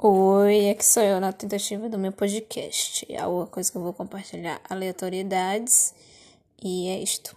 Oi, é que sou eu na tentativa do meu podcast. É uma coisa que eu vou compartilhar aleatoriedades. E é isto.